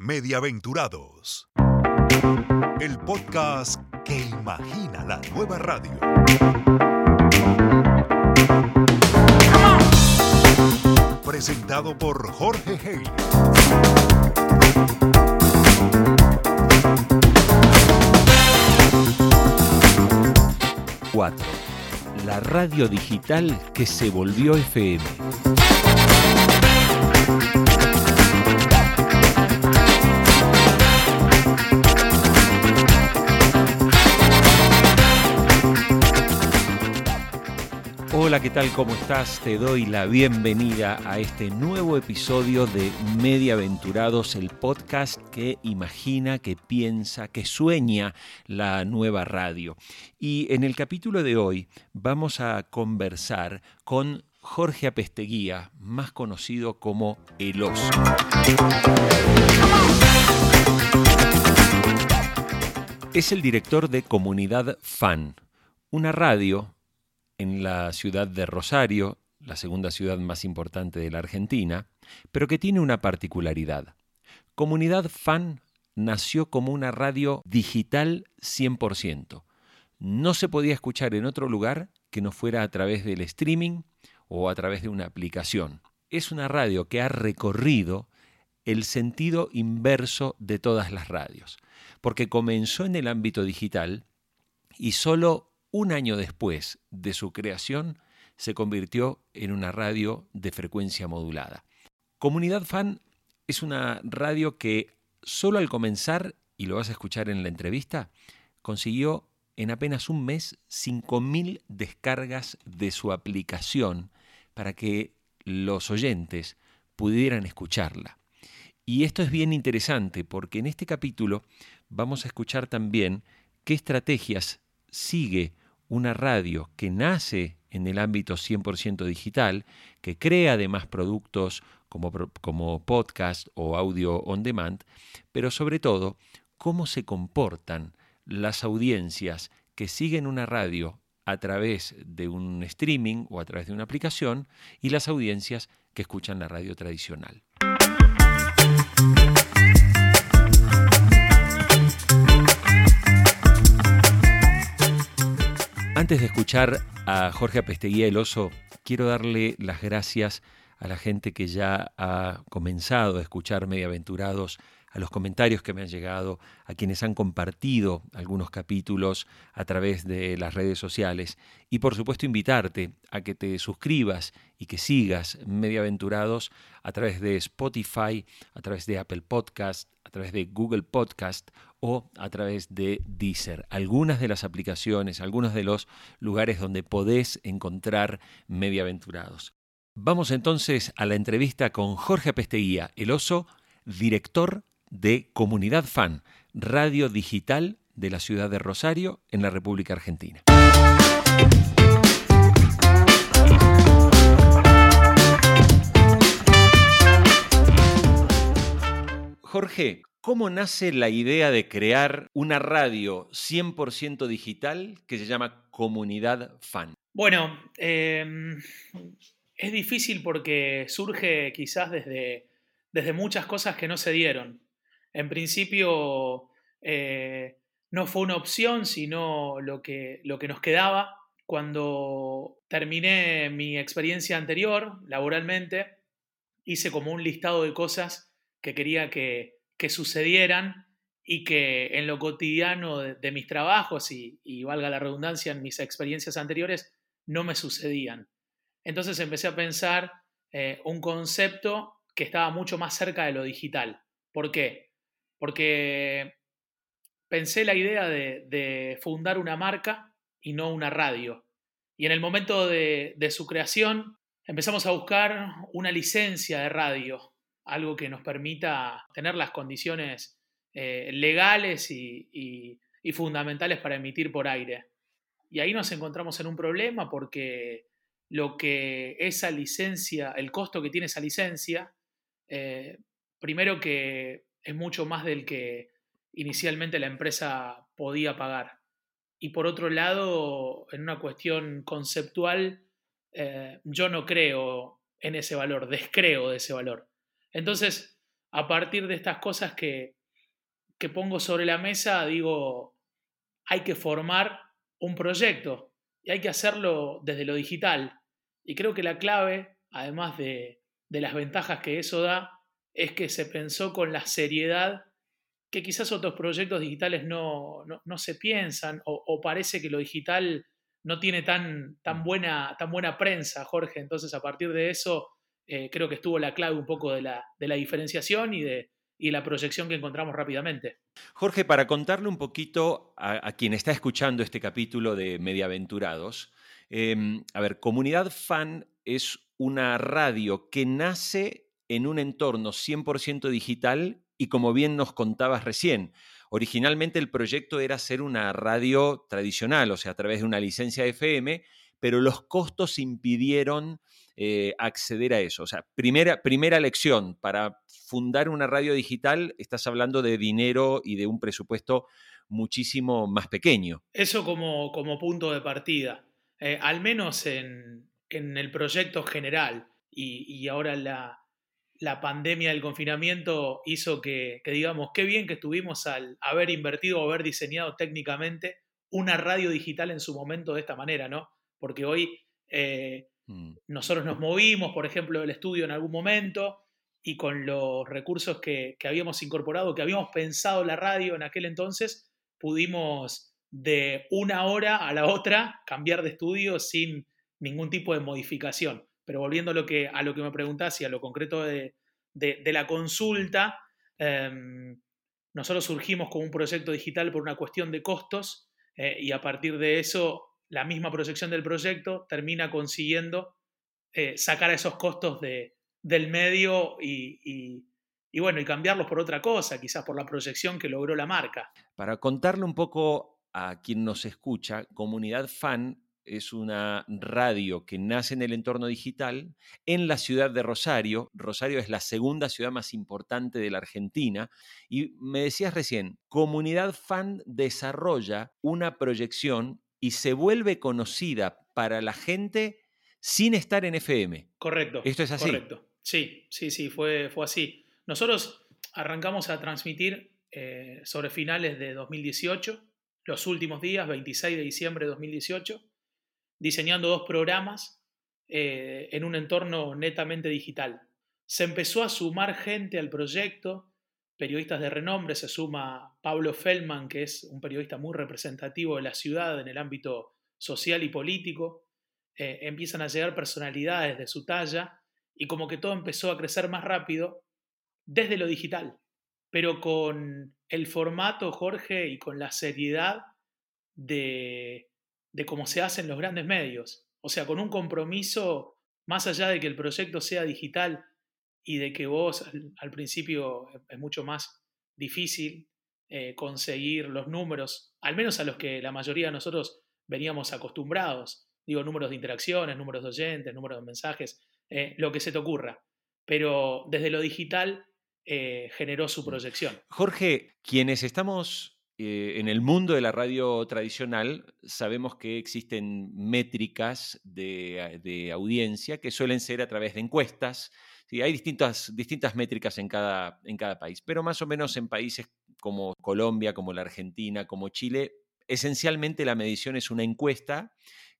Mediaventurados. El podcast que imagina la nueva radio. Presentado por Jorge Haley. La radio digital que se volvió FM. Hola, ¿qué tal? ¿Cómo estás? Te doy la bienvenida a este nuevo episodio de Mediaventurados, el podcast que imagina, que piensa, que sueña la nueva radio. Y en el capítulo de hoy vamos a conversar con Jorge Apesteguía, más conocido como El Oso. Es el director de Comunidad Fan, una radio en la ciudad de Rosario, la segunda ciudad más importante de la Argentina, pero que tiene una particularidad. Comunidad Fan nació como una radio digital 100%. No se podía escuchar en otro lugar que no fuera a través del streaming o a través de una aplicación. Es una radio que ha recorrido el sentido inverso de todas las radios, porque comenzó en el ámbito digital y solo un año después de su creación, se convirtió en una radio de frecuencia modulada. Comunidad Fan es una radio que solo al comenzar, y lo vas a escuchar en la entrevista, consiguió en apenas un mes 5.000 descargas de su aplicación para que los oyentes pudieran escucharla. Y esto es bien interesante porque en este capítulo vamos a escuchar también qué estrategias sigue una radio que nace en el ámbito 100% digital, que crea además productos como, como podcast o audio on demand, pero sobre todo cómo se comportan las audiencias que siguen una radio a través de un streaming o a través de una aplicación y las audiencias que escuchan la radio tradicional. Antes de escuchar a Jorge Apesteguía el Oso, quiero darle las gracias a la gente que ya ha comenzado a escuchar Mediaventurados, a los comentarios que me han llegado, a quienes han compartido algunos capítulos a través de las redes sociales y por supuesto invitarte a que te suscribas y que sigas Mediaventurados a través de Spotify, a través de Apple Podcast, a través de Google Podcast o a través de Deezer. Algunas de las aplicaciones, algunos de los lugares donde podés encontrar Mediaventurados. Vamos entonces a la entrevista con Jorge Apesteguía, el oso, director de Comunidad Fan, radio digital de la ciudad de Rosario, en la República Argentina. Jorge, ¿cómo nace la idea de crear una radio 100% digital que se llama Comunidad Fan? Bueno, em, es difícil porque surge quizás desde, desde muchas cosas que no se dieron. En principio eh, no fue una opción, sino lo que, lo que nos quedaba. Cuando terminé mi experiencia anterior, laboralmente, hice como un listado de cosas que quería que, sucedieran y que en lo cotidiano de, mis trabajos y, valga la redundancia, en mis experiencias anteriores, no me sucedían. Entonces empecé a pensar eh, un concepto que estaba mucho más cerca de lo digital. ¿Por qué? Porque pensé la idea de, fundar una marca y no una radio. Y en el momento de, su creación empezamos a buscar una licencia de radio algo que nos permita tener las condiciones eh, legales y, fundamentales para emitir por aire. Y ahí nos encontramos en un problema porque lo que esa licencia, el costo que tiene esa licencia, eh, primero que es mucho más del que inicialmente la empresa podía pagar. Y por otro lado, en una cuestión conceptual, eh, yo no creo en ese valor, descreo de ese valor. Entonces, a partir de estas cosas que, que pongo sobre la mesa, digo, hay que formar un proyecto y hay que hacerlo desde lo digital. Y creo que la clave, además de, de las ventajas que eso da, es que se pensó con la seriedad que quizás otros proyectos digitales no, no, se piensan o, parece que lo digital no tiene tan, tan, buena, tan buena prensa, Jorge. Entonces, a partir de eso, eh, creo que estuvo la clave un poco de la, de la diferenciación y de, y la proyección que encontramos rápidamente. Jorge, para contarle un poquito a, quien está escuchando este capítulo de Mediaventurados, em, a ver, Comunidad Fan es una radio que nace en un entorno 100% digital y como bien nos contabas recién, originalmente el proyecto era ser una radio tradicional, o sea, a través de una licencia FM, pero los costos impidieron eh, acceder a eso. O sea, primera, primera lección, para fundar una radio digital estás hablando de dinero y de un presupuesto muchísimo más pequeño. Eso como, como punto de partida, eh, al menos en, el proyecto general y, ahora la, la, pandemia del confinamiento hizo que, digamos, qué bien que estuvimos al haber invertido o haber diseñado técnicamente una radio digital en su momento de esta manera, ¿no? Porque hoy eh, mm. nosotros nos movimos, por ejemplo, del estudio en algún momento y con los recursos que, habíamos incorporado, que habíamos pensado la radio en aquel entonces, pudimos de una hora a la otra cambiar de estudio sin ningún tipo de modificación. Pero volviendo a lo que, me preguntás y a lo concreto de, la consulta, em, nosotros surgimos como un proyecto digital por una cuestión de costos eh, y a partir de eso la misma proyección del proyecto termina consiguiendo eh, sacar esos costos de, del medio y, bueno, y cambiarlos por otra cosa, quizás por la proyección que logró la marca. Para contarle un poco a quien nos escucha, Comunidad Fan es una radio que nace en el entorno digital en la ciudad de Rosario. Rosario es la segunda ciudad más importante de la Argentina. Y me decías recién, Comunidad Fan desarrolla una proyección y se vuelve conocida para la gente sin estar en FM. Correcto. ¿Esto es así? Correcto. Sí, sí, sí, fue, fue así. Nosotros arrancamos a transmitir eh, sobre finales de 2018, los últimos días, 26 de diciembre de 2018, diseñando dos programas eh, en un entorno netamente digital. Se empezó a sumar gente al proyecto, periodistas de renombre, se suma Pablo Feldman, que es un periodista muy representativo de la ciudad en el ámbito social y político, eh, empiezan a llegar personalidades de su talla y como que todo empezó a crecer más rápido desde lo digital, pero con el formato, Jorge, y con la seriedad de, de cómo se hacen los grandes medios. O sea, con un compromiso, más allá de que el proyecto sea digital y de que vos al, principio es mucho más difícil eh, conseguir los números, al menos a los que la mayoría de nosotros veníamos acostumbrados. Digo, números de interacciones, números de oyentes, números de mensajes, eh, lo que se te ocurra. Pero desde lo digital eh, generó su proyección. Jorge, quienes estamos eh, en el mundo de la radio tradicional, sabemos que existen métricas de, audiencia que suelen ser a través de encuestas. hay distintas, métricas en cada, en cada país, pero más o menos en países como Colombia, como la Argentina, como Chile, esencialmente la medición es una encuesta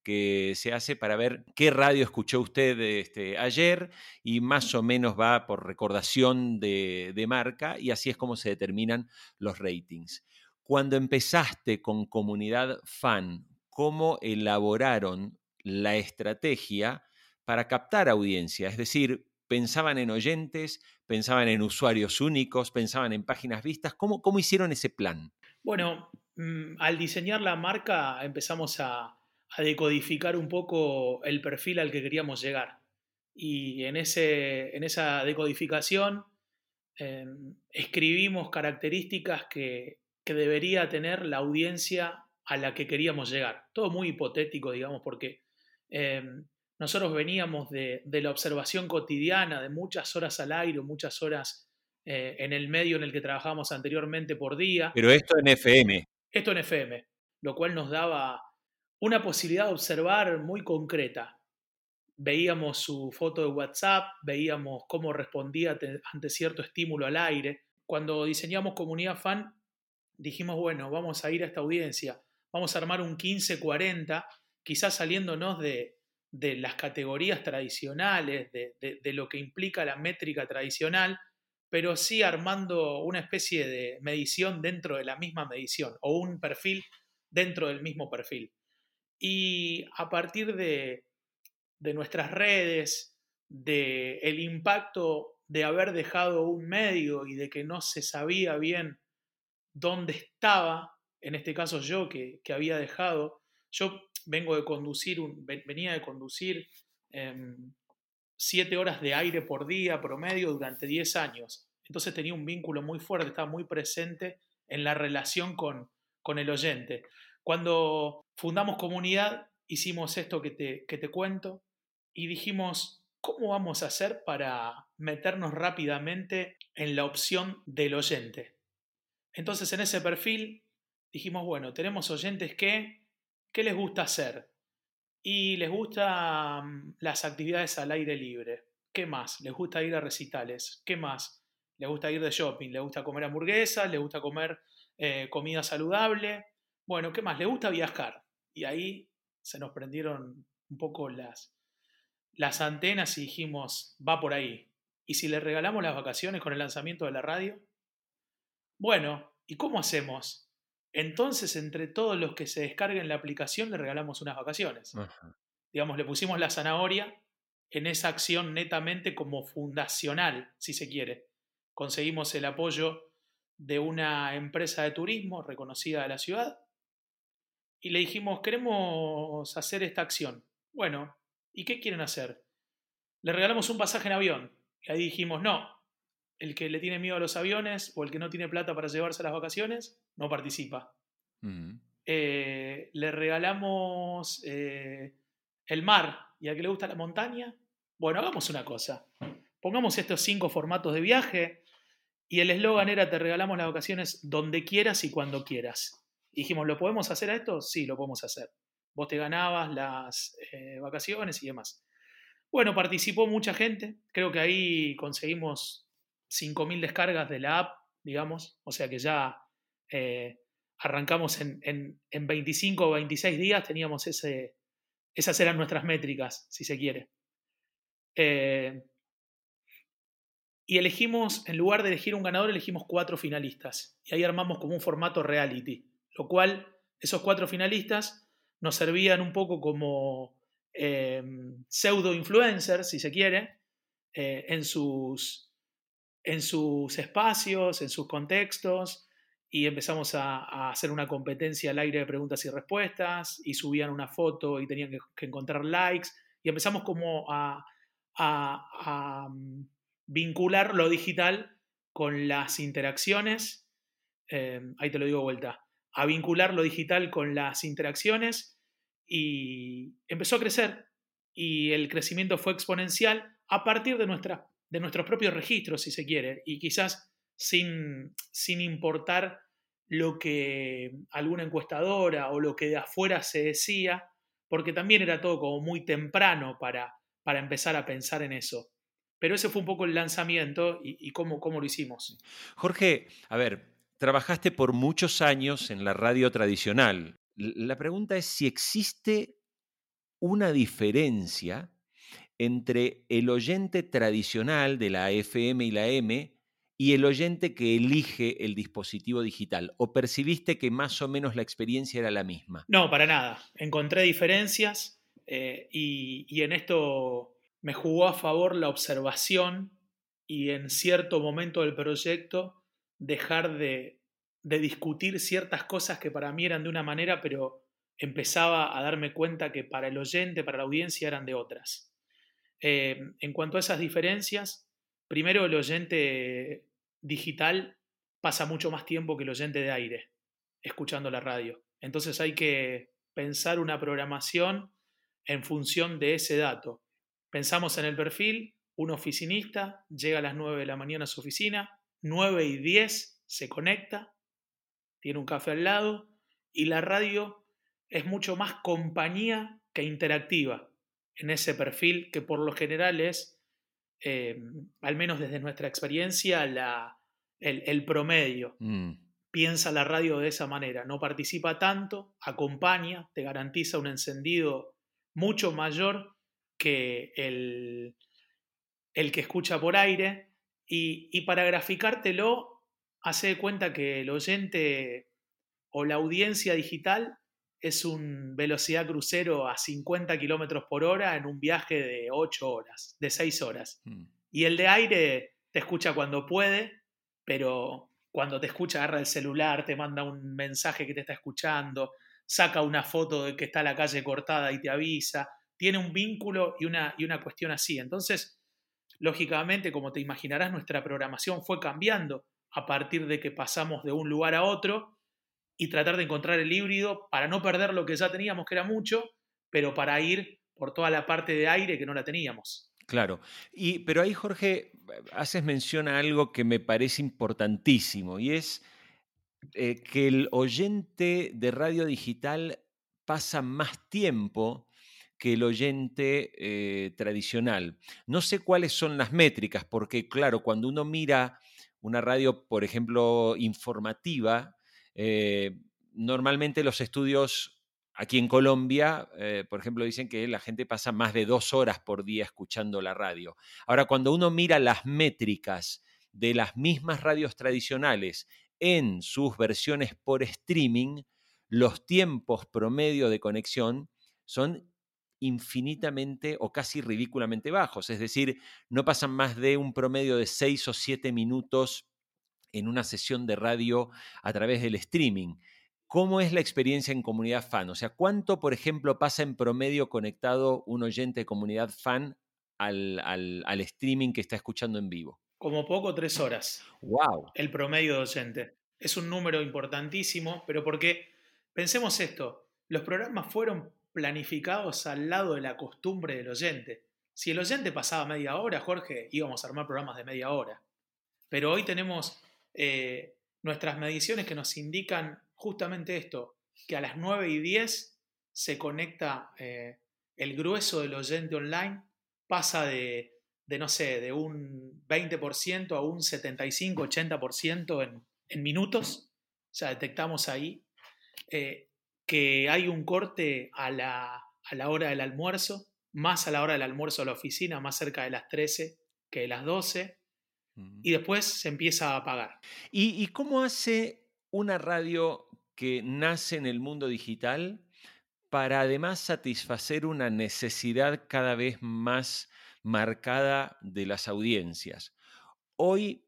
que se hace para ver qué radio escuchó usted este, ayer y más o menos va por recordación de, marca y así es como se determinan los ratings. Cuando empezaste con comunidad fan, ¿cómo elaboraron la estrategia para captar audiencia? Es decir, pensaban en oyentes, pensaban en usuarios únicos, pensaban en páginas vistas. ¿Cómo, cómo hicieron ese plan? Bueno, mm, al diseñar la marca empezamos a, decodificar un poco el perfil al que queríamos llegar. Y en, ese, en esa decodificación em, escribimos características que, debería tener la audiencia a la que queríamos llegar. Todo muy hipotético, digamos, porque em, nosotros veníamos de, la observación cotidiana, de muchas horas al aire, muchas horas eh, en el medio en el que trabajábamos anteriormente por día. Pero esto en FM. Esto en FM, lo cual nos daba una posibilidad de observar muy concreta. veíamos su foto de WhatsApp, veíamos cómo respondía ante cierto estímulo al aire. Cuando diseñamos comunidad fan, dijimos, bueno, vamos a ir a esta audiencia, vamos a armar un 15-40, quizás saliéndonos de, de las categorías tradicionales, de, de, lo que implica la métrica tradicional, pero sí armando una especie de medición dentro de la misma medición o un perfil dentro del mismo perfil. Y a partir de, de nuestras redes, de el impacto de haber dejado un medio y de que no se sabía bien dónde estaba, en este caso yo que, que había dejado, yo vengo de conducir, venía de conducir em, siete horas de aire por día promedio durante 10 años. Entonces tenía un vínculo muy fuerte, estaba muy presente en la relación con, con el oyente. Cuando fundamos comunidad, hicimos esto que te, que te cuento y dijimos, ¿cómo vamos a hacer para meternos rápidamente en la opción del oyente? Entonces en ese perfil dijimos, bueno, tenemos oyentes que ¿Qué les gusta hacer? Y les gustan las actividades al aire libre. ¿Qué más? Les gusta ir a recitales. ¿Qué más? Les gusta ir de shopping. Les gusta comer hamburguesas. Les gusta comer eh, comida saludable. Bueno, ¿qué más? Les gusta viajar. Y ahí se nos prendieron un poco las, las antenas y dijimos, va por ahí. ¿Y si le regalamos las vacaciones con el lanzamiento de la radio? Bueno, ¿y cómo hacemos? Entonces, entre todos los que se descarguen la aplicación, le regalamos unas vacaciones. Digamos, le pusimos la zanahoria en esa acción netamente como fundacional, si se quiere. Conseguimos el apoyo de una empresa de turismo reconocida de la ciudad y le dijimos, queremos hacer esta acción. Bueno, ¿y qué quieren hacer? Le regalamos un pasaje en avión. Y ahí dijimos, no, el que le tiene miedo a los aviones o el que no tiene plata para llevarse las vacaciones, no participa. Eh, le regalamos eh, el mar y a que le gusta la montaña. Bueno, hagamos una cosa. Pongamos estos cinco formatos de viaje y el eslogan era te regalamos las vacaciones donde quieras y cuando quieras. dijimos, ¿lo podemos hacer a esto? Sí, lo podemos hacer. Vos te ganabas las eh, vacaciones y demás. Bueno, participó mucha gente. Creo que ahí conseguimos 5.000 descargas de la app, digamos, o sea que ya eh, arrancamos en, en, 25 o 26 días, teníamos ese, esas eran nuestras métricas, si se quiere. Eh, y elegimos, en lugar de elegir un ganador, elegimos cuatro finalistas. Y ahí armamos como un formato reality, lo cual esos cuatro finalistas nos servían un poco como eh, pseudo influencers, si se quiere, en sus en sus espacios, en sus contextos, y empezamos a, hacer una competencia al aire de preguntas y respuestas, y subían una foto y tenían que, encontrar likes, y empezamos como a, mm, vincular lo digital con las interacciones, eh, ahí te lo digo vuelta, a vincular lo digital con las interacciones, y empezó a crecer, y el crecimiento fue exponencial a partir de nuestra de nuestros propios registros, si se quiere, y quizás sin, sin importar lo que alguna encuestadora o lo que de afuera se decía, porque también era todo como muy temprano para, para empezar a pensar en eso. Pero ese fue un poco el lanzamiento y, cómo, cómo lo hicimos. Jorge, a ver, trabajaste por muchos años en la radio tradicional. La pregunta es si existe una diferencia entre el oyente tradicional de la FM y la M y el oyente que elige el dispositivo digital? ¿O percibiste que más o menos la experiencia era la misma? No, para nada. Encontré diferencias eh, y, en esto me jugó a favor la observación y en cierto momento del proyecto dejar de, de discutir ciertas cosas que para mí eran de una manera, pero empezaba a darme cuenta que para el oyente, para la audiencia eran de otras. Eh, en cuanto a esas diferencias, primero el oyente digital pasa mucho más tiempo que el oyente de aire, escuchando la radio. Entonces hay que pensar una programación en función de ese dato. Pensamos en el perfil, un oficinista llega a las 9 de la mañana a su oficina, 9 y 10 se conecta, tiene un café al lado y la radio es mucho más compañía que interactiva. En ese perfil que por lo general es, eh, al menos desde nuestra experiencia, la, el, promedio. Mm. Piensa la radio de esa manera, no participa tanto, acompaña, te garantiza un encendido mucho mayor que el, el que escucha por aire y, y para graficártelo, hace de cuenta que el oyente o la audiencia digital es un velocidad crucero a 50 kilómetros por hora en un viaje de 8 horas, de 6 horas. Mm. Y el de aire te escucha cuando puede, pero cuando te escucha agarra el celular, te manda un mensaje que te está escuchando, saca una foto de que está la calle cortada y te avisa, tiene un vínculo y una, y una cuestión así. Entonces, lógicamente, como te imaginarás, nuestra programación fue cambiando a partir de que pasamos de un lugar a otro y tratar de encontrar el híbrido para no perder lo que ya teníamos, que era mucho, pero para ir por toda la parte de aire que no la teníamos. Claro, y, pero ahí Jorge, haces mención a algo que me parece importantísimo y es eh, que el oyente de radio digital pasa más tiempo que el oyente eh, tradicional. No sé cuáles son las métricas, porque claro, cuando uno mira una radio, por ejemplo, informativa, eh, normalmente los estudios aquí en Colombia, eh, por ejemplo, dicen que la gente pasa más de dos horas por día escuchando la radio. Ahora, cuando uno mira las métricas de las mismas radios tradicionales en sus versiones por streaming, los tiempos promedio de conexión son infinitamente o casi ridículamente bajos. Es decir, no pasan más de un promedio de seis o siete minutos en una sesión de radio a través del streaming. ¿Cómo es la experiencia en comunidad fan? O sea, ¿cuánto, por ejemplo, pasa en promedio conectado un oyente de comunidad fan al, al, streaming que está escuchando en vivo? Como poco, tres horas. ¡Wow! El promedio de oyente. Es un número importantísimo, pero porque, pensemos esto, los programas fueron planificados al lado de la costumbre del oyente. Si el oyente pasaba media hora, Jorge, íbamos a armar programas de media hora. Pero hoy tenemos eh, nuestras mediciones que nos indican justamente esto, que a las 9 y 10 se conecta eh, el grueso del oyente online, pasa de, no sé, de un 20% a un 75-80% en, en minutos, o sea, detectamos ahí eh, que hay un corte a la, a la hora del almuerzo, más a la hora del almuerzo a la oficina, más cerca de las 13 que de las 12, y después se empieza a apagar. ¿Y, cómo hace una radio que nace en el mundo digital para además satisfacer una necesidad cada vez más marcada de las audiencias? Hoy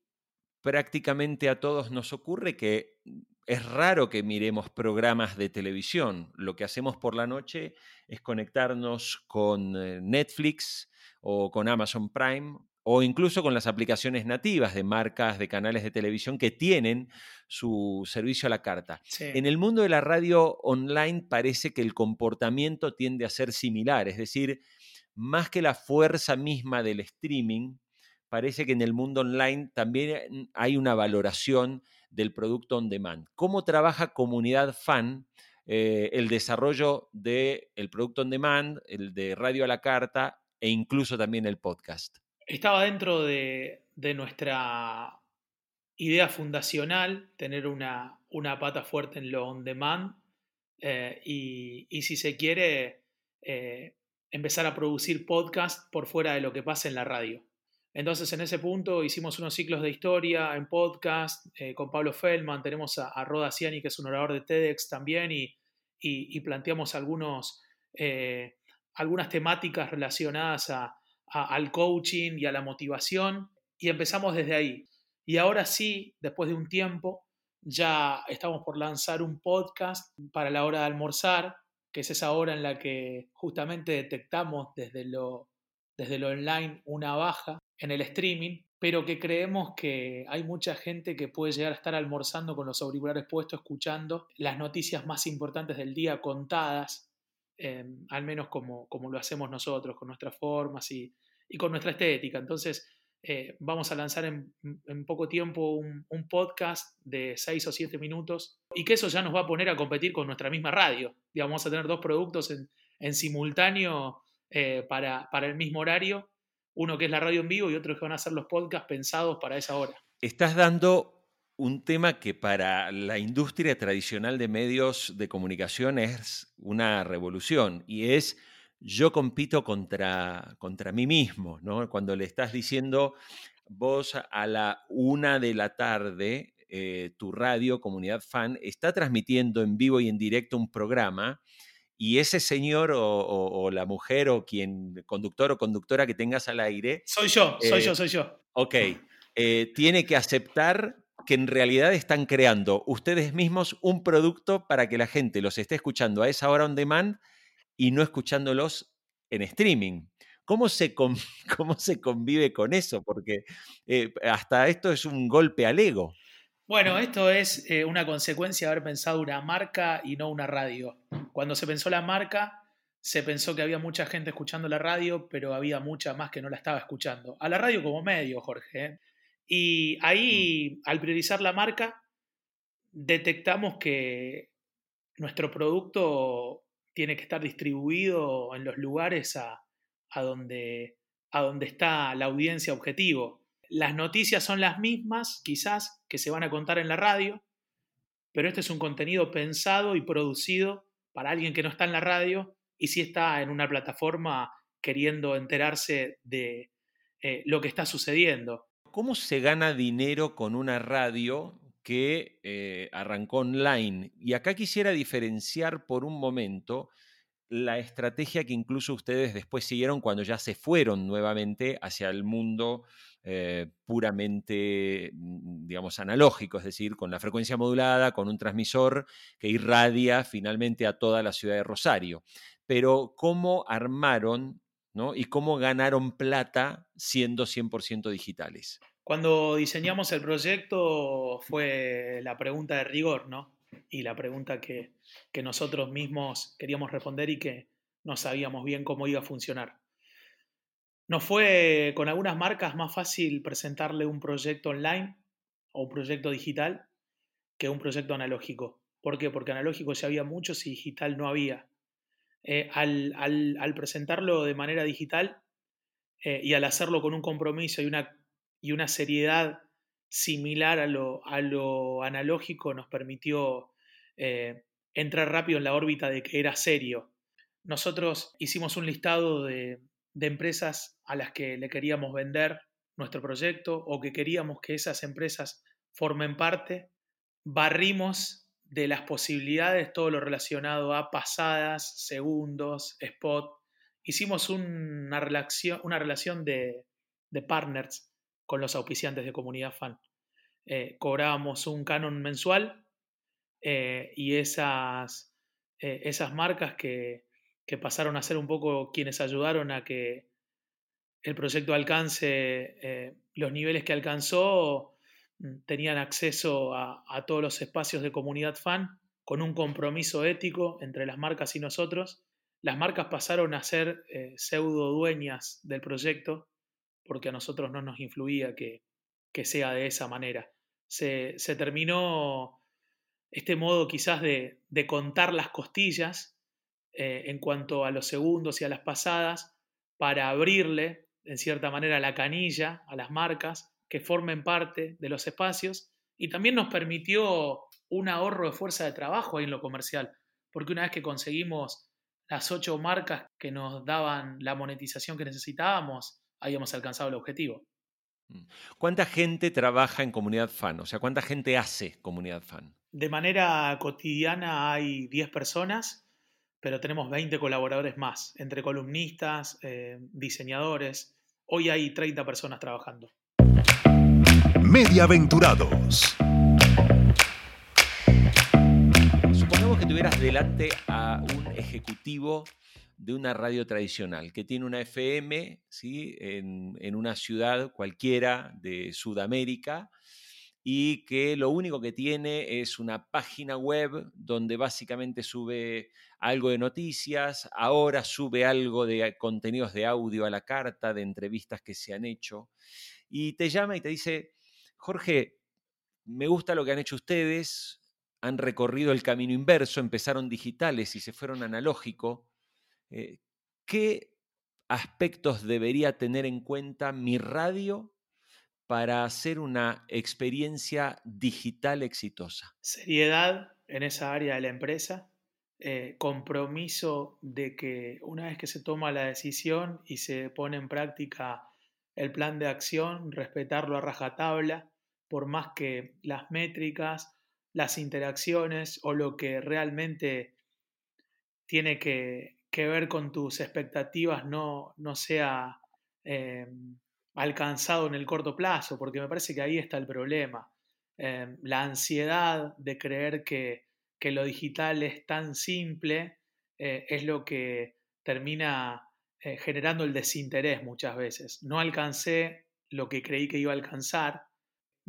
prácticamente a todos nos ocurre que es raro que miremos programas de televisión. Lo que hacemos por la noche es conectarnos con eh, Netflix o con Amazon Prime o incluso con las aplicaciones nativas de marcas de canales de televisión que tienen su servicio a la carta. En el mundo de la radio online parece que el comportamiento tiende a ser similar, es decir, más que la fuerza misma del streaming, parece que en el mundo online también hay una valoración del producto on demand. ¿Cómo trabaja comunidad fan eh, el desarrollo del producto on demand, el de radio a la carta e incluso también el podcast? Estaba dentro de, nuestra idea fundacional tener una, pata fuerte en lo on demand eh, y, si se quiere eh, empezar a producir podcast por fuera de lo que pasa en la radio. Entonces en ese punto hicimos unos ciclos de historia en podcast eh, con Pablo Feldman, tenemos a, Roda Ciani que es un orador de TEDx también y, planteamos algunos, algunas temáticas relacionadas a, al coaching y a la motivación y empezamos desde ahí. Y ahora sí, después de un tiempo, ya estamos por lanzar un podcast para la hora de almorzar, que es esa hora en la que justamente detectamos desde lo, desde lo online una baja en el streaming, pero que creemos que hay mucha gente que puede llegar a estar almorzando con los auriculares puestos, escuchando las noticias más importantes del día contadas Em, al menos como, como, lo hacemos nosotros, con nuestras formas y, y con nuestra estética. Entonces, eh, vamos a lanzar en, poco tiempo un, podcast de 6 o 7 minutos y que eso ya nos va a poner a competir con nuestra misma radio. Digamos, vamos a tener dos productos en, en simultáneo eh, para, para el mismo horario, uno que es la radio en vivo y otro que van a ser los podcasts pensados para esa hora. Estás dando un tema que para la industria tradicional de medios de comunicación es una revolución y es yo compito contra, contra mí mismo, ¿no? Cuando le estás diciendo vos a la una de la tarde, eh, tu radio, Comunidad Fan, está transmitiendo en vivo y en directo un programa y ese señor o, la mujer o quien, conductor o conductora que tengas al aire. Soy yo, soy yo, eh, soy yo. Ok, eh, tiene que aceptar que en realidad están creando ustedes mismos un producto para que la gente los esté escuchando a esa hora on demand y no escuchándolos en streaming. ¿Cómo se, cómo se convive con eso? Porque eh, hasta esto es un golpe al ego. Bueno, esto es eh, una consecuencia de haber pensado una marca y no una radio. Cuando se pensó la marca, se pensó que había mucha gente escuchando la radio, pero había mucha más que no la estaba escuchando. A la radio como medio, Jorge. ¿eh? Y ahí, al priorizar la marca, detectamos que nuestro producto tiene que estar distribuido en los lugares a, donde, a donde está la audiencia objetivo. Las noticias son las mismas, quizás, que se van a contar en la radio, pero este es un contenido pensado y producido para alguien que no está en la radio y sí está en una plataforma queriendo enterarse de eh, lo que está sucediendo. ¿Cómo se gana dinero con una radio que eh, arrancó online? Y acá quisiera diferenciar por un momento la estrategia que incluso ustedes después siguieron cuando ya se fueron nuevamente hacia el mundo eh, puramente, mm, digamos, analógico, es decir, con la frecuencia modulada, con un transmisor que irradia finalmente a toda la ciudad de Rosario. Pero ¿cómo armaron y cómo ganaron plata siendo 100% digitales. Cuando diseñamos el proyecto fue la pregunta de rigor, ¿no? Y la pregunta que, que nosotros mismos queríamos responder y que no sabíamos bien cómo iba a funcionar. Nos fue con algunas marcas más fácil presentarle un proyecto online o un proyecto digital que un proyecto analógico. ¿Por qué? Porque analógico ya había muchos y digital no había. Eh, al, presentarlo de manera digital eh, y al hacerlo con un compromiso y una, seriedad similar a lo, analógico, nos permitió eh, entrar rápido en la órbita de que era serio. Nosotros hicimos un listado de empresas a las que le queríamos vender nuestro proyecto o que queríamos que esas empresas formen parte. Barrimos de las posibilidades, todo lo relacionado a pasadas, segundos, spot. Hicimos una relación, una relación de, partners con los auspiciantes de comunidad fan. Eh, cobrábamos un canon mensual eh, y esas, eh, esas marcas que, que, pasaron a ser un poco quienes ayudaron a que el proyecto alcance los niveles que alcanzó, tenían acceso a, todos los espacios de comunidad fan con un compromiso ético entre las marcas y nosotros. Las marcas pasaron a ser eh, pseudo dueñas del proyecto porque a nosotros no nos influía que, sea de esa manera. Se, terminó este modo quizás de, contar las costillas eh, en cuanto a los segundos y a las pasadas para abrirle, en cierta manera, la canilla a las marcas que formen parte de los espacios y también nos permitió un ahorro de fuerza de trabajo ahí en lo comercial, porque una vez que conseguimos las ocho marcas que nos daban la monetización que necesitábamos, habíamos alcanzado el objetivo. Mm. ¿Cuánta gente trabaja en comunidad fan? O sea, ¿cuánta gente hace comunidad fan? De manera cotidiana hay 10 personas, pero tenemos 20 colaboradores más, entre columnistas, eh, diseñadores. Hoy hay 30 personas trabajando. Mediaventurados. Supongamos que tuvieras delante a un ejecutivo de una radio tradicional que tiene una FM ¿sí? en, en una ciudad cualquiera de Sudamérica y que lo único que tiene es una página web donde básicamente sube algo de noticias, ahora sube algo de contenidos de audio a la carta, de entrevistas que se han hecho, y te llama y te dice, Jorge, me gusta lo que han hecho ustedes, han recorrido el camino inverso, empezaron digitales y se fueron analógico. Eh, ¿Qué aspectos debería tener en cuenta mi radio para hacer una experiencia digital exitosa? Seriedad en esa área de la empresa, eh, compromiso de que una vez que se toma la decisión y se pone en práctica el plan de acción, respetarlo a rajatabla, por más que las métricas, las interacciones o lo que realmente tiene que, ver con tus expectativas no, no sea eh, alcanzado en el corto plazo, porque me parece que ahí está el problema. Eh, la ansiedad de creer que, lo digital es tan simple eh, es lo que termina generando el desinterés muchas veces. No alcancé lo que creí que iba a alcanzar.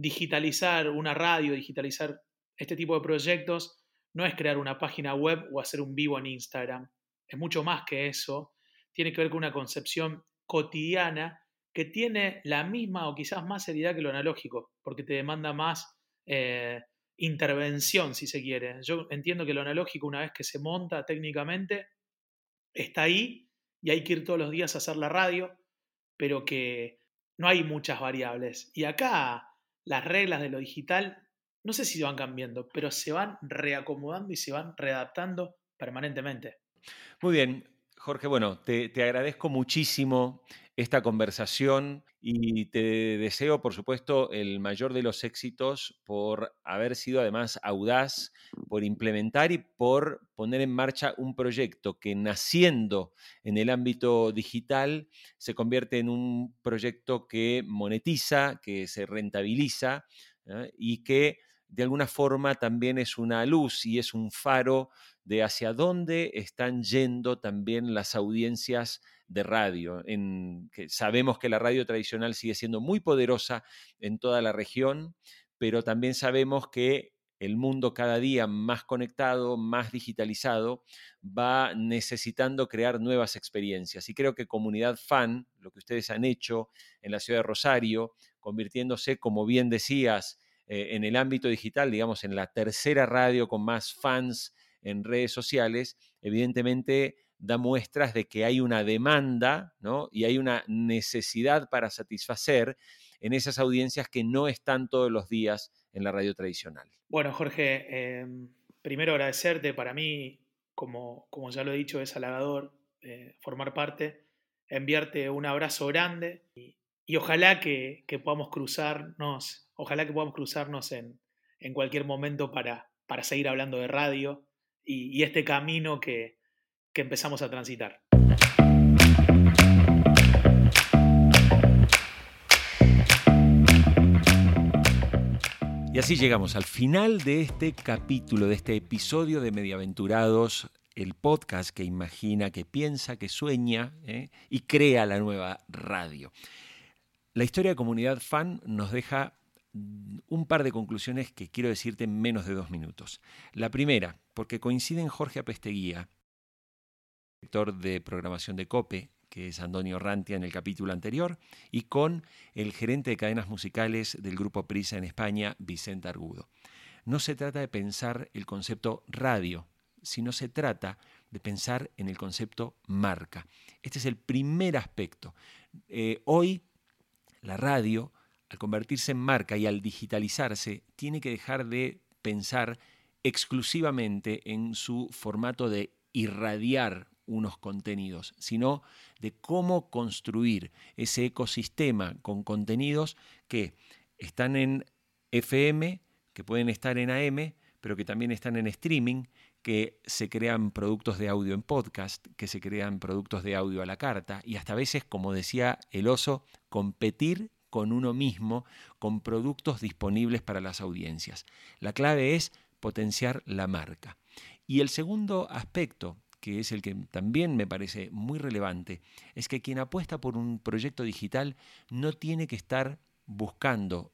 Digitalizar una radio, digitalizar este tipo de proyectos, no es crear una página web o hacer un vivo en Instagram. Es mucho más que eso. Tiene que ver con una concepción cotidiana que tiene la misma o quizás más seriedad que lo analógico, porque te demanda más eh, intervención, si se quiere. Yo entiendo que lo analógico, una vez que se monta técnicamente, está ahí y hay que ir todos los días a hacer la radio, pero que no hay muchas variables. Y acá las reglas de lo digital, no sé si van cambiando, pero se van reacomodando y se van readaptando permanentemente. Muy bien, Jorge, bueno, te, agradezco muchísimo esta conversación y te deseo, por supuesto, el mayor de los éxitos por haber sido además audaz, por implementar y por poner en marcha un proyecto que naciendo en el ámbito digital se convierte en un proyecto que monetiza, que se rentabiliza ¿eh? y que de alguna forma también es una luz y es un faro de hacia dónde están yendo también las audiencias de radio. En, que sabemos que la radio tradicional sigue siendo muy poderosa en toda la región, pero también sabemos que el mundo cada día más conectado, más digitalizado, va necesitando crear nuevas experiencias. Y creo que Comunidad Fan, lo que ustedes han hecho en la ciudad de Rosario, convirtiéndose, como bien decías, eh, en el ámbito digital, digamos, en la tercera radio con más fans en redes sociales, evidentemente da muestras de que hay una demanda ¿no? y hay una necesidad para satisfacer en esas audiencias que no están todos los días en la radio tradicional. Bueno, Jorge, em, primero agradecerte. Para mí, como, como ya lo he dicho, es halagador eh, formar parte, enviarte un abrazo grande ojalá que, podamos cruzarnos, ojalá que podamos cruzarnos en, en cualquier momento para, para seguir hablando de radio y, este camino que, que empezamos a transitar. Y así llegamos al final de este capítulo, de este episodio de Mediaventurados, el podcast que imagina, que piensa, que sueña ¿eh? y crea la nueva radio. La historia de Comunidad Fan nos deja un par de conclusiones que quiero decirte en menos de dos minutos. La primera, porque coinciden Jorge Apesteguía, director de programación de COPE, que es Antonio Rantia en el capítulo anterior, y con el gerente de cadenas musicales del grupo Prisa en España, Vicente Argudo. No se trata de pensar el concepto radio, sino se trata de pensar en el concepto marca. Este es el primer aspecto. Eh, hoy la radio al convertirse en marca y al digitalizarse, tiene que dejar de pensar exclusivamente en su formato de irradiar unos contenidos, sino de cómo construir ese ecosistema con contenidos que están en FM, que pueden estar en AM, pero que también están en streaming, que se crean productos de audio en podcast, que se crean productos de audio a la carta y hasta a veces, como decía el oso, competir con uno mismo, con productos disponibles para las audiencias. La clave es potenciar la marca. Y el segundo aspecto, que es el que también me parece muy relevante, es que quien apuesta por un proyecto digital no tiene que estar buscando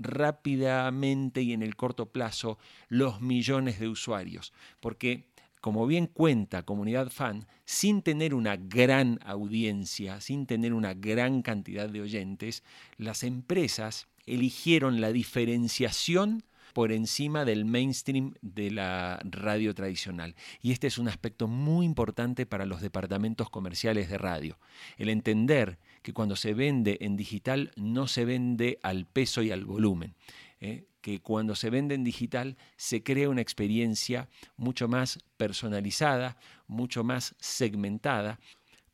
rápidamente y en el corto plazo los millones de usuarios, porque como bien cuenta Comunidad Fan, sin tener una gran audiencia, sin tener una gran cantidad de oyentes, las empresas eligieron la diferenciación por encima del mainstream de la radio tradicional. Y este es un aspecto muy importante para los departamentos comerciales de radio. El entender que cuando se vende en digital no se vende al peso y al volumen. ¿eh? que cuando se vende en digital se crea una experiencia mucho más personalizada, mucho más segmentada.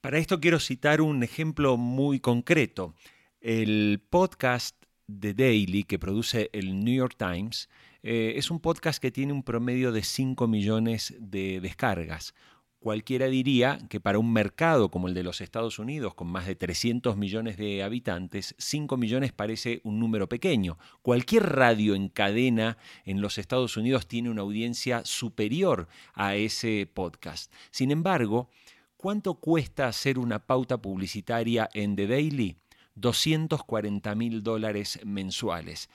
Para esto quiero citar un ejemplo muy concreto. El podcast The Daily que produce el New York Times eh, es un podcast que tiene un promedio de 5 millones de descargas. Cualquiera diría que para un mercado como el de los Estados Unidos, con más de 300 millones de habitantes, 5 millones parece un número pequeño. Cualquier radio en cadena en los Estados Unidos tiene una audiencia superior a ese podcast. Sin embargo, ¿cuánto cuesta hacer una pauta publicitaria en The Daily? 240 mil dólares mensuales.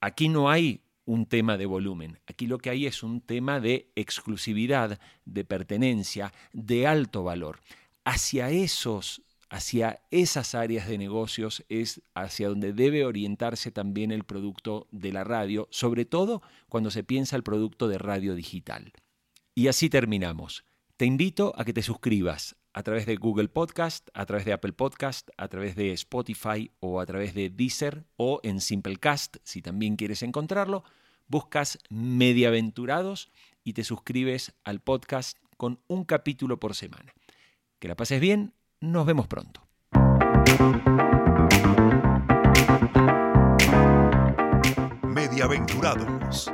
Aquí no hay un tema de volumen, aquí lo que hay es un tema de exclusividad, de pertenencia, de alto valor. Hacia esos hacia esas áreas de negocios es hacia donde debe orientarse también el producto de la radio, sobre todo cuando se piensa el producto de radio digital. Y así terminamos. Te invito a que te suscribas a través de Google Podcast, a través de Apple Podcast, a través de Spotify o a través de Deezer o en Simplecast, si también quieres encontrarlo, buscas Mediaventurados y te suscribes al podcast con un capítulo por semana. Que la pases bien, nos vemos pronto. Mediaventurados.